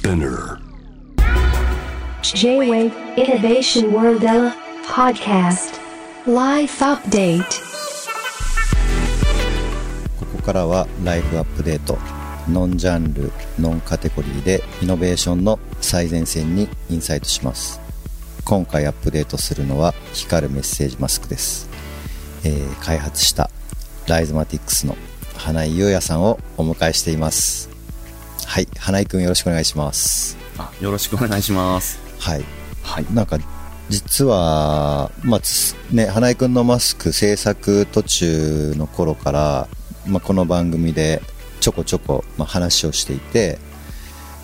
Spinner. J-Wave Innovation World Podcast. Life Update. ここからはライフアップデート。ノンジャンルノンカテゴリーでイノベーションの最前線にインサイトします。今回アップデートするのは光るメッセージマスクです、えー開発したライズマティックスの花井優也さんをお迎えしていますはい花井くんよろしくお願いしますあよろしくお願いします。はいはい。なんか実は、まあつね、花井くんのマスク制作途中の頃から、まあ、この番組でちょこちょこ、まあ、話をしていて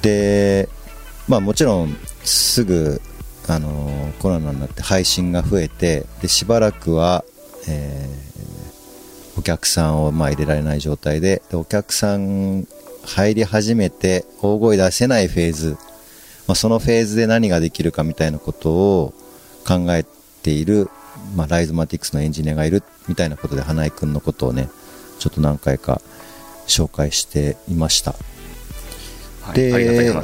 で、まあ、もちろんすぐ、あのーコロナになって配信が増えてでしばらくは、えーお客さんをまあ入れられない状態ででお客さん入り始めて大声出せないフェーズまあ、そのフェーズで何ができるかみたいなことを考えている、まあ、ライズマティクスのエンジニアがいるみたいなことで花井くんのことをねちょっと何回か紹介していました。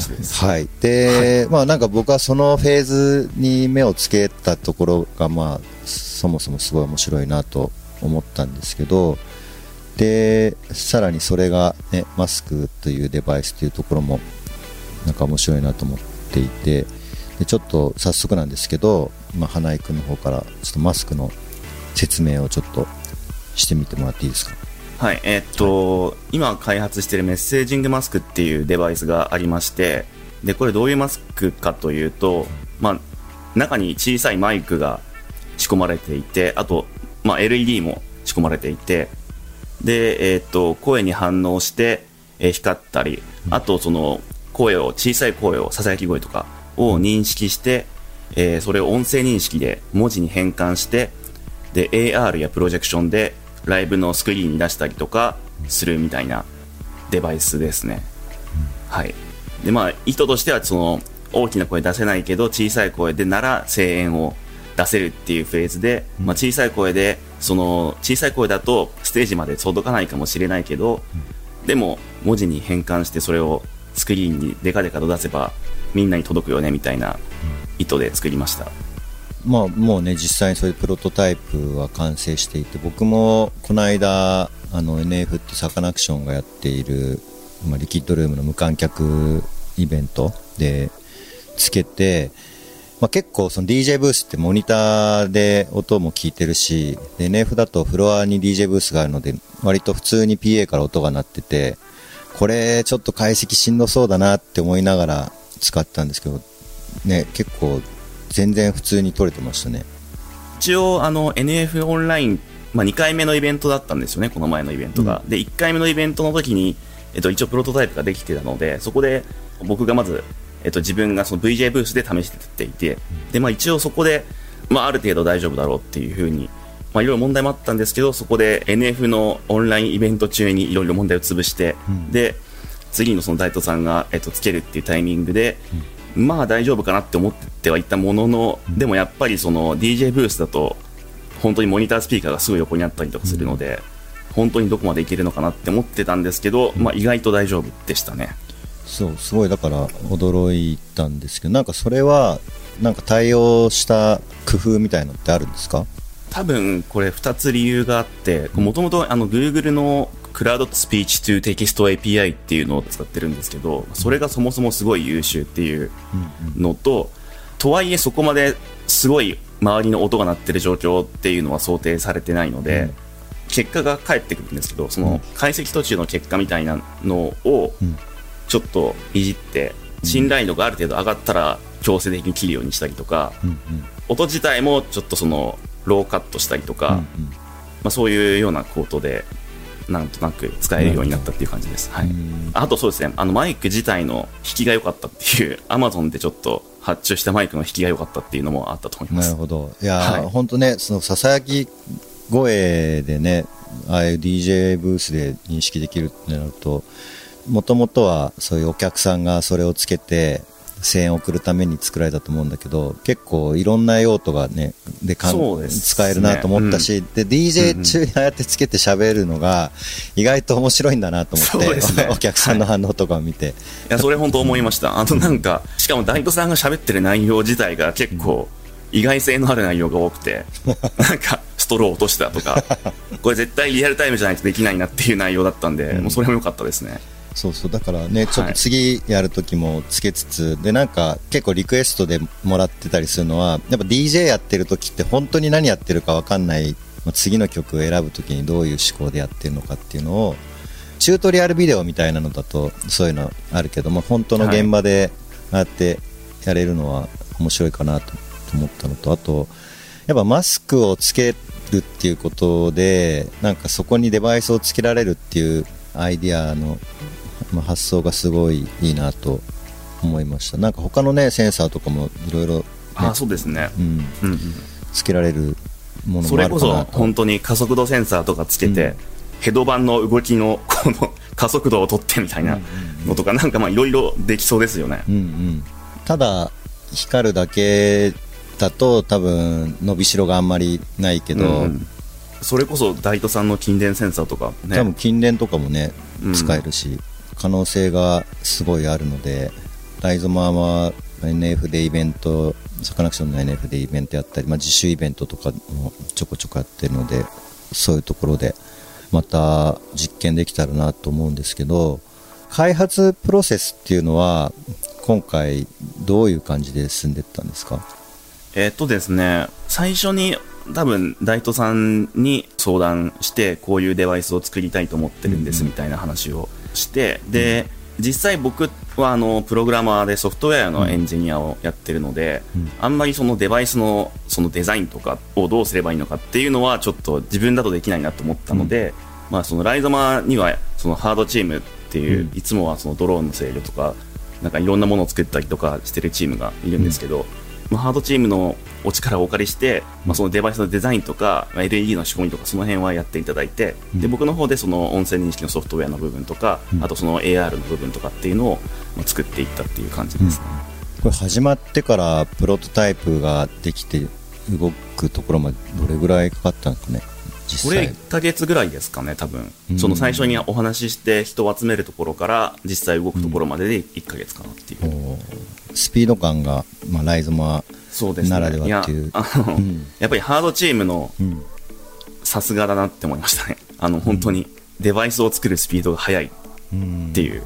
です。はい。で、まあなんか僕はそのフェーズに目をつけたところが、まあ、そもそもすごい面白いなと思ったんですけど、で、さらにそれがね、マスクというデバイスというところも、なんか面白いなと思っていて、でちょっと早速なんですけど、まあ、花井くんの方から、ちょっとマスクの説明をちょっとしてみてもらっていいですか？はい、えーっと、今開発しているメッセージングマスクっていうデバイスがありまして、で、これどういうマスクかというと、まあ、中に小さいマイクが仕込まれていて、あと、まあ、LED も仕込まれていて、で、えーっと、声に反応して、えー光ったり、あと、その、声を、小さい声を、ささやき声とかを認識して、えーそれを音声認識で文字に変換して、で AR やプロジェクションでライブのスクリーンに出したりとかするみたいなデバイスですね。はい。で、まあ、意図としては、その、大きな声出せないけど、小さい声でなら声援を出せるっていうフェーズで、まあ、小さい声で、その、小さい声だとステージまで届かないかもしれないけど、でも、文字に変換してそれをスクリーンにデカデカと出せば、みんなに届くよね、みたいな意図で作りました。まあ、もうね実際にそういうプロトタイプは完成していて僕もこの間あの NF ってサカナクションがやっている、まあ、リキッドルームの無観客イベントでつけて、まあ、結構その DJ ブースってモニターで音も聞いてるしで NF だとフロアに DJ ブースがあるので割と普通に PA から音が鳴っててこれちょっと解析しんどそうだなって思いながら使ってたんですけどね結構全然普通に撮れてましたね。一応あの NF オンライン、まあ、2回目のイベントだったんですよねこの前のイベントが、で1回目のイベントの時に、えっと、一応プロトタイプができてたのでそこで僕がまず、えっと、自分がその VJ ブースで試していてで、まあ、一応そこで、まあ、ある程度大丈夫だろうっていうふうにまあ、いろいろ問題もあったんですけどそこで NF のオンラインイベント中にいろいろ問題を潰して、で次のその大東さんが、えっと、つけるっていうタイミングで、まあ大丈夫かなって思ってはいたものの、でもやっぱりその DJ ブースだと本当にモニタースピーカーがすぐ横にあったりとかするので、本当にどこまでいけるのかなって思ってたんですけど、まあ、意外と大丈夫でしたね。そうすごいだから驚いたんですけどなんかそれはなんか対応した工夫みたいのってあるんですか？多分これ2つ理由があってもともと Google のクラウドスピーチ to テキスト API っていうのを使ってるんですけどそれがそもそもすごい優秀っていうのと、とはいえそこまですごい周りの音が鳴ってる状況っていうのは想定されてないので、結果が返ってくるんですけどその解析途中の結果みたいなのをんちょっといじって信頼度がある程度上がったら強制的に切るようにしたりとか、うんうん。音自体もちょっとそのローカットしたりとか、うんまあ、そういうようなコートでなんとなく使えるようになったっていう感じです、はい、ん。あとそうですねあのマイク自体の引きが良かったっていう Amazon でちょっと発注したマイクの引きが良かったっていうのもあったと思います。なるほど。いやはい。ー、ほんとねそのささやき声でねああいう DJ ブースで認識できるってなるともともとはそういうお客さんがそれをつけて声援を送るために作られたと思うんだけど、結構いろんな用途がね、でかんね。使えるなと思ったし、で、DJ 中にああやってつけて喋るのが、意外と面白いんだなと思って、ね。お客さんの反応とかを見て。い。や、それ本当思いました。あとなんか、しかも大斗さんが喋ってる内容自体が結構、意外性のある内容が多くて、なんか、ストロー落としたとか、これ絶対リアルタイムじゃないとできないなっていう内容だったんで、もうそれも良かったですね。そうそう、だからね、ちょっと次やるときもつけつつ、で、なんか結構リクエストでもらってたりするのは、やっぱ DJ やってるときって本当に何やってるかわかんない、まあ次の曲を選ぶときにどういう思考でやってるのかっていうのを、チュートリアルビデオみたいなのだとそういうのあるけども、本当の現場でああやってやれるのは面白いかなと思ったのと、あと、やっぱマスクをつけるっていうことで、なんかそこにデバイスをつけられるっていうアイディアの、まあ、発想がすごいいいなと思いました。なんか他のね、センサーとかもいろいろ、ああ、そうですね。うん、うんうん。つけられるものそれこそ。本当に加速度センサーとかつけて、ヘドバンの動きのこの 加速度を取ってみたいなのとか、なんかまあいろいろできそうですよね。うんうん、ただ、光るだけだと多分伸びしろがあんまりないけど、うんそれこそ大斗さんの筋電センサーとかね。多分近電とかもねうん。使えるし、可能性がすごいあるのでライゾマーは NF でイベントサカナクションの NF でイベントやったり、まあ、自主イベントとかもちょこちょこやってるのでそういうところでまた実験できたらなと思うんですけど開発プロセスっていうのは今回どういう感じで進んでいったんですか？えーっとですね、最初に多分大斗さんに相談して、こういうデバイスを作りたいと思ってるんですみたいな話をして、で、実際僕はあのプログラマーでソフトウェアのエンジニアをやってるので、うん。あんまりそのデバイスのそのデザインとかをどうすればいいのかっていうのはちょっと自分だとできないなと思ったので、まあそのライゾマにはそのハードチームっていう、うん。いつもはそのドローンの制御とかなんかいろんなものを作ったりとかしてるチームがいるんですけど、まあ、ハードチームのお力をお借りして、まあ、そのデバイスのデザインとか、まあ LED の仕込みとかその辺はやっていただいて、で僕の方でその音声認識のソフトウェアの部分とか、うんあとその AR の部分とかっていうのをまあ作っていったっていう感じですね。これ始まってからプロトタイプができて動くところまでどれぐらいかかったんですかね？実これ際1ヶ月ぐらいですかね、多分。うん。その最初にお話しして人を集めるところから実際動くところまでで1ヶ月かなっていう。おー。スピード感が、まあ、ライゾマ。ならではっていう。やあの、うん。やっぱりハードチームのうん。さすがだなって思いましたね。あの、本当にデバイスを作るスピードが速いっうんていう。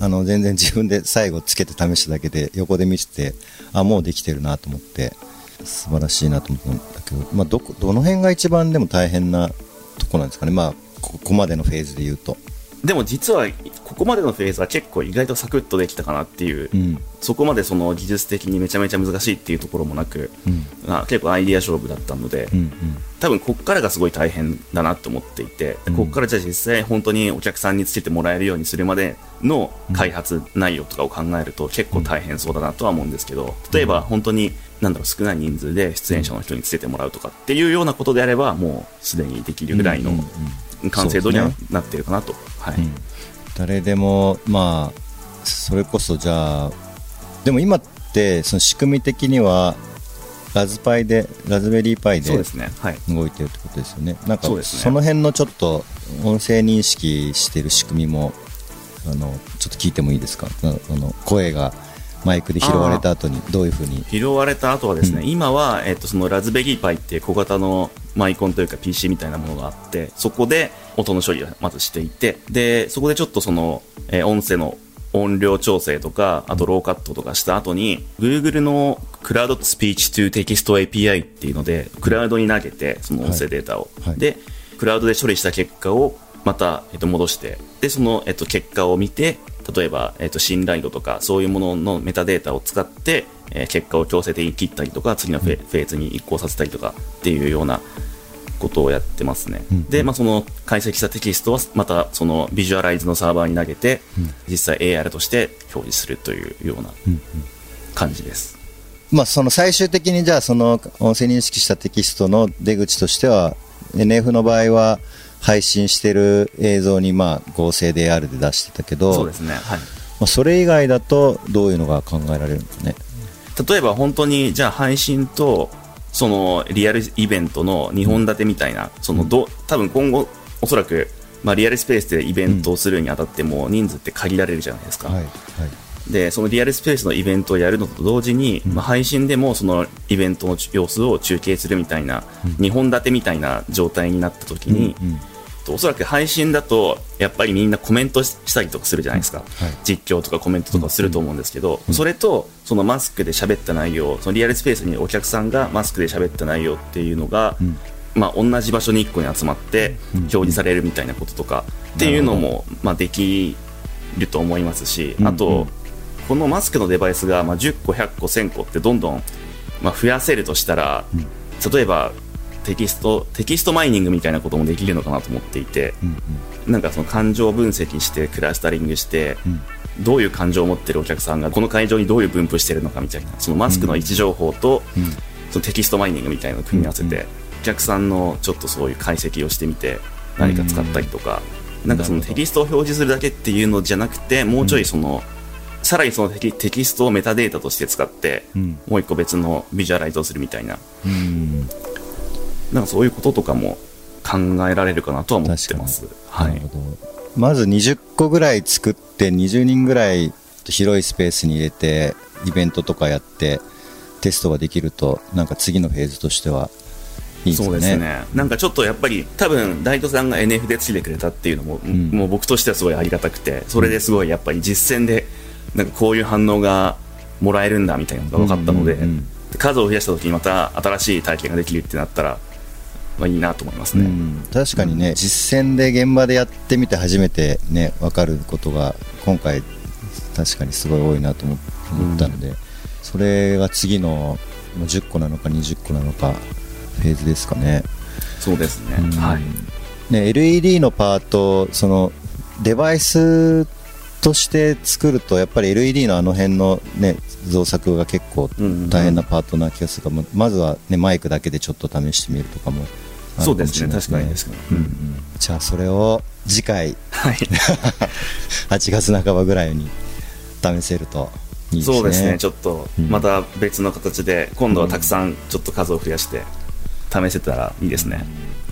あの全然自分で最後つけて試しただけで横で見ててあもうできてるなと思って素晴らしいなと思ったんだけど、まあ、どこどの辺が一番でも大変なとこなんですかね、まあ、ここまでのフェーズで言うと。でも実は、ここまでのフェーズは結構意外とサクッとできたかなっていう、うん。そこまでその技術的にめちゃめちゃ難しいっていうところもなく、うん。あ結構アイディア勝負だったので、うん多分ここからがすごい大変だなと思っていて、うん。ここからじゃあ実際本当にお客さんにつけてもらえるようにするまでの開発内容とかを考えると結構大変そうだなとは思うんですけど、例えば本当になんだろう少ない人数で出演者の人につけてもらうとかっていうようなことであればもうすでにできるぐらいの完成度にはなってるかなと。はい。うん。誰でもまあそれこそじゃあでも今ってその仕組み的にはラズパイでラズベリーパイで。動いてるってことですよね。なんかその辺のちょっと音声認識してる仕組みもあのちょっと聞いてもいいですか？ああの声がマイクで拾われた後にどういうふうに？拾われた後はですね、うん。今は、えっと、そのラズベリーパイっていう小型のマイコンというか PC みたいなものがあって、そこで音の処理をまずしていて、で、そこでちょっとその、えー音声の音量調整とか、あとローカットとかした後に、Google のクラウドスピーチ to テキスト API っていうので、クラウドに投げて、その音声データを。はい。はい。で、クラウドで処理した結果をまた、えっと、戻して、で、その、えっと、結果を見て、例えば、えっと、信頼度とか、そういうもののメタデータを使って、えー結果を強制的に切ったりとか、次のフェ,、ーズに移行させたりとかっていうようなことをやってますね。うんで、まあ、その解析したテキストは、また、そのビジュアライズのサーバーに投げて、実際 AR として表示するというような感じです。まあその最終的にじゃあその音声認識したテキストの出口としては NF の場合は配信してる映像にまあ合成で AR で出してたけどそうですね。はい。まあ、それ以外だとどういうのが考えられるのかね？例えば本当にじゃあ配信とそのリアルイベントの2本立てみたいな、そのど多分今後おそらく、まあ、リアルスペースでイベントをするにあたっても人数って限られるじゃないですか、はいはい。でそのリアルスペースのイベントをやるのと同時に、まあ、配信でもそのイベントの様子を中継するみたいな、2本立てみたいな状態になった時に、うんおそらく配信だとやっぱりみんなコメントしたりとかするじゃないですか、実況とかコメントとかすると思うんですけど、それとそのマスクで喋った内容そのリアルスペースにお客さんがマスクで喋った内容っていうのが、まあ、同じ場所に1個に集まって表示されるみたいなこととかっていうのも、まあ、できると思いますし、あと、このマスクのデバイスが、まあ、10個、100個、1000個ってどんどん、まあ、増やせるとしたら、例えばテキストテキストマイニングみたいなこともできるのかなと思っていて、なんかその感情分析してクラスタリングして、どういう感情を持ってるお客さんがこの会場にどういう分布してるのかみたいなそのマスクの位置情報と、そのテキストマイニングみたいなのを組み合わせて、お客さんのちょっとそういう解析をしてみて何か使ったりとか、なんかそのテキストを表示するだけっていうのじゃなくてもうちょいその、さらにそのテキテキストをメタデータとして使って、ん。もう一個別のビジュアライズをするみたいな。うんなんかそういうこととかも考えられるかなとは思ってます。はないる。ほどまず20個ぐらい作って20人ぐらい広いスペースに入れてイベントとかやってテストができるとなんか次のフェーズとしてはいいですそうですね。なんかちょっとやっぱり多分大東さんが NF でついてくれたっていうのも、んもう僕としてはすごいありがたくて、それですごいやっぱり実践でなんかこういう反応がもらえるんだみたいなのが分かったので数を増やした時にまた新しい体験ができるってなったら、まあいいなと思いますね。うん、確かにね、実践で現場でやってみて初めてね分かることが今回確かにすごい多いなと思思ったので、それが次のまあ10個なのか20個なのかフェーズですかね。そうですね。うんはい。ね LED のパートそのデバイスとして作るとやっぱり LED のあの辺のね造作が結構うんうん大変なパートな気がするから、ままずはねマイクだけでちょっと試してみるとかもあるかもしれないそうですね。確かにですけど。うんうんじゃあそれを次回はい。8月半ばぐらいに試せるといいですねそうですね。ちょっとうんまた別の形で今度はたくさんちょっと数を増やして試せたらいいですね。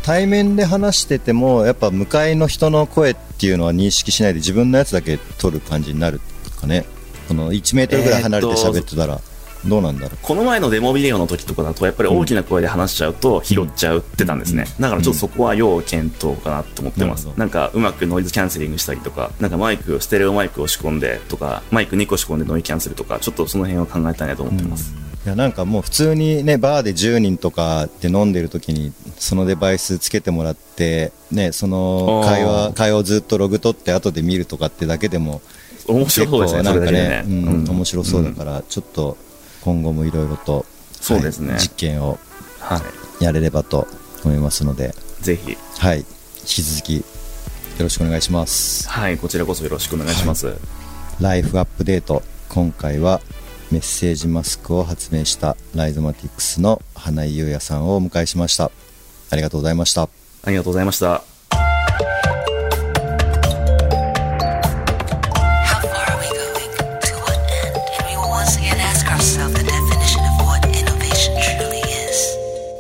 対面で話しててもやっぱ向かいの人の声っていうのは認識しないで自分のやつだけ取る感じになるかね。この1メートルぐらい離れて喋ってたら。どうなんだろう。この前のデモビデオの時とかだとやっぱり大きな声で話しちゃうと拾っちゃうってたんですね、だからちょっとそこは要検討かなと思ってます、なるほど。なんかうまくノイズキャンセリングしたりとかなんかマイクをステレオマイクを仕込んでとかマイク2個仕込んでノイキャンセルとかちょっとその辺を考えたいなと思ってます、いやなんかもう普通にねバーで10人とかで飲んでる時にそのデバイスつけてもらってねその会あ話ー。会話をずっとログ取って後で見るとかってだけでも面白そうですねなんかねね、うんうん。面白そうだからちょっと今後もいろいろとそうですね。はい実験をはい。やれればと思いますので。ぜひ。はい。引き続きよろしくお願いします。はいこちらこそよろしくお願いします、ライフアップデート今回はメッセージマスクを発明したライゾマティクスの花井優也さんをお迎えしました。ありがとうございました。ありがとうございました